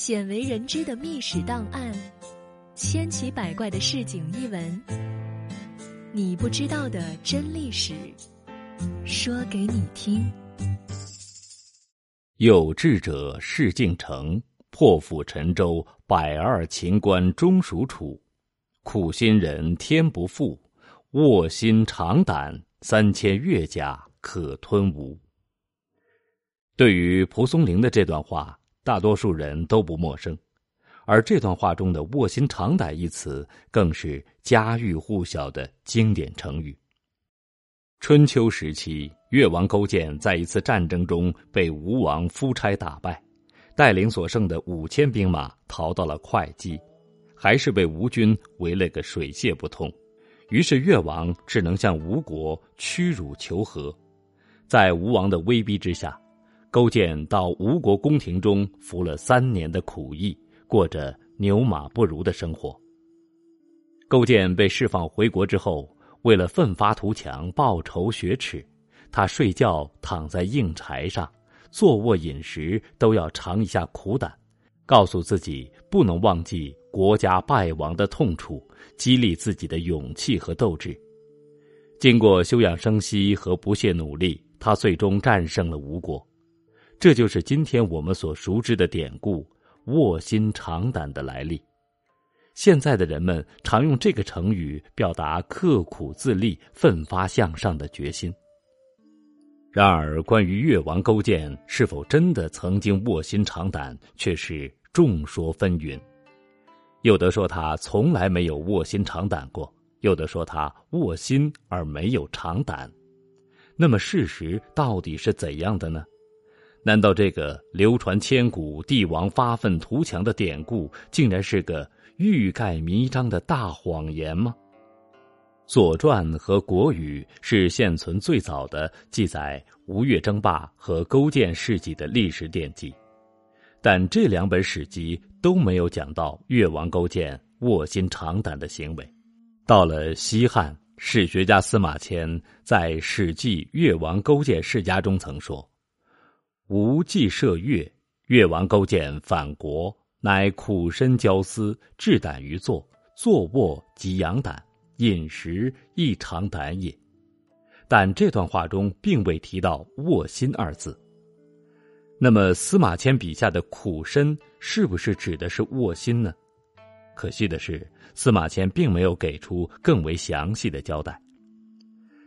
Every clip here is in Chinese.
鲜为人知的秘史档案，千奇百怪的市井异闻，你不知道的真历史，说给你听。有志者事竟成，破釜沉舟，百二秦关终属楚。苦心人天不负，卧薪尝胆，三千越甲可吞吴。对于蒲松龄的这段话。大多数人都不陌生，而这段话中的“卧薪尝胆”一词，更是家喻户晓的经典成语。春秋时期，越王勾践在一次战争中被吴王夫差打败，带领所剩的五千兵马逃到了会稽，还是被吴军围了个水泄不通。于是越王只能向吴国屈辱求和，在吴王的威逼之下。勾践到吴国宫廷中服了三年的苦役，过着牛马不如的生活。勾践被释放回国之后，为了奋发图强、报仇雪耻，他睡觉躺在硬柴上，坐卧饮食都要尝一下苦胆，告诉自己不能忘记国家败亡的痛楚，激励自己的勇气和斗志。经过休养生息和不懈努力，他最终战胜了吴国。这就是今天我们所熟知的典故“卧薪尝胆”的来历。现在的人们常用这个成语表达刻苦自立、奋发向上的决心。然而，关于越王勾践是否真的曾经卧薪尝胆，却是众说纷纭。有的说他从来没有卧薪尝胆过，有的说他卧薪而没有尝胆。那么，事实到底是怎样的呢？难道这个流传千古、帝王发愤图强的典故，竟然是个欲盖弥彰的大谎言吗？《左传》和《国语》是现存最早的记载吴越争霸和勾践事迹的历史典籍，但这两本史籍都没有讲到越王勾践卧薪尝胆的行为。到了西汉，史学家司马迁在《史记·越王勾践世家》中曾说。吴既涉越，越王勾践反国，乃苦身焦思，志胆于坐，坐卧即养胆，饮食亦尝胆也。但这段话中并未提到“卧薪”二字。那么司马迁笔下的苦身是不是指的是卧薪呢？可惜的是，司马迁并没有给出更为详细的交代。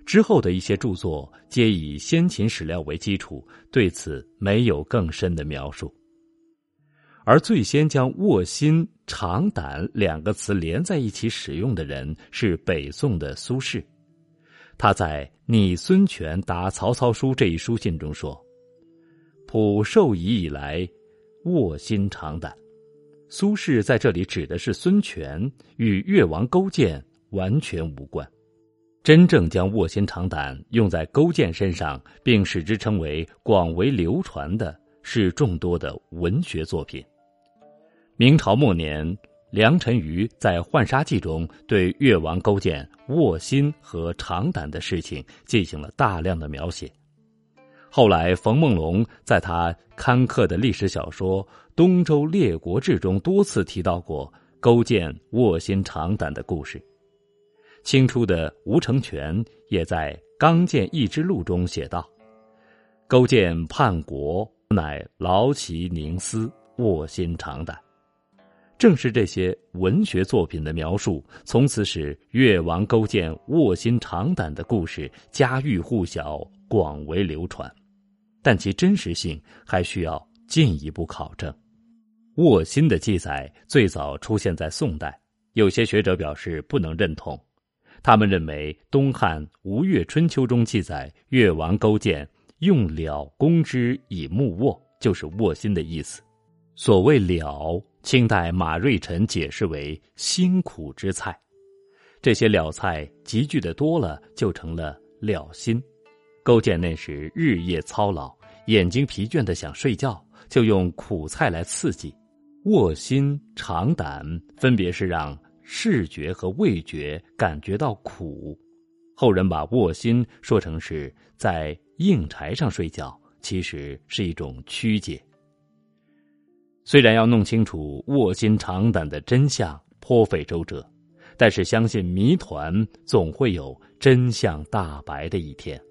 之后的一些著作皆以先秦史料为基础，对此没有更深的描述。而最先将“卧薪尝胆”两个词连在一起使用的人是北宋的苏轼。他在《拟孙权答曹操书》这一书信中说：“普受夷以来，卧薪尝胆。”苏轼在这里指的是孙权，与越王勾践完全无关。真正将卧薪尝胆用在勾践身上，并使之成为广为流传的，是众多的文学作品。明朝末年，梁辰瑜在《浣纱记》中对越王勾践卧薪和尝胆的事情进行了大量的描写。后来，冯梦龙在他刊刻的历史小说《东周列国志》中多次提到过勾践卧薪尝胆的故事。清初的吴承全也在《刚健一之录》中写道：“勾践叛国，乃劳其凝思，卧薪尝胆。”正是这些文学作品的描述，从此使越王勾践卧薪尝胆的故事家喻户晓、广为流传。但其真实性还需要进一步考证。卧薪的记载最早出现在宋代，有些学者表示不能认同。他们认为，东汉吴越春秋中记载越王勾践用蓼攻之以木卧，就是卧薪的意思。所谓蓼，清代马瑞辰解释为辛苦之菜。这些蓼菜集聚的多了，就成了蓼心。勾践那时日夜操劳，眼睛疲倦的想睡觉，就用苦菜来刺激。卧薪尝胆，分别是让。视觉和味觉感觉到苦，后人把卧薪说成是在硬柴上睡觉，其实是一种曲解。虽然要弄清楚卧薪尝胆的真相颇费周折，但是相信谜团总会有真相大白的一天。